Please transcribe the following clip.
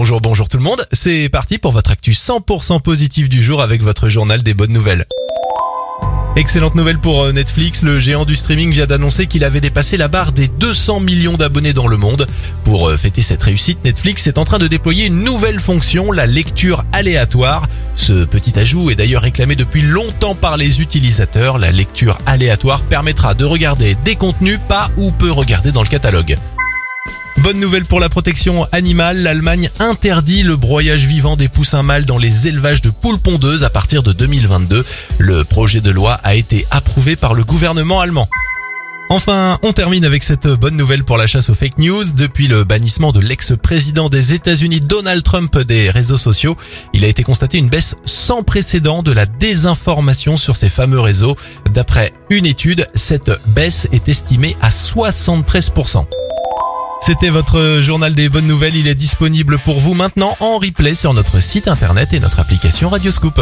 Bonjour, bonjour tout le monde. C'est parti pour votre actu 100% positif du jour avec votre journal des bonnes nouvelles. Excellente nouvelle pour euh, Netflix, le géant du streaming vient d'annoncer qu'il avait dépassé la barre des 200 millions d'abonnés dans le monde. Pour euh, fêter cette réussite, Netflix est en train de déployer une nouvelle fonction, la lecture aléatoire. Ce petit ajout est d'ailleurs réclamé depuis longtemps par les utilisateurs. La lecture aléatoire permettra de regarder des contenus pas ou peu regardés dans le catalogue. Bonne nouvelle pour la protection animale, l'Allemagne interdit le broyage vivant des poussins mâles dans les élevages de poules pondeuses à partir de 2022. Le projet de loi a été approuvé par le gouvernement allemand. Enfin, on termine avec cette bonne nouvelle pour la chasse aux fake news. Depuis le bannissement de l'ex-président des États-Unis Donald Trump des réseaux sociaux, il a été constaté une baisse sans précédent de la désinformation sur ces fameux réseaux. D'après une étude, cette baisse est estimée à 73%. C'était votre journal des bonnes nouvelles. Il est disponible pour vous maintenant en replay sur notre site internet et notre application Radioscoop.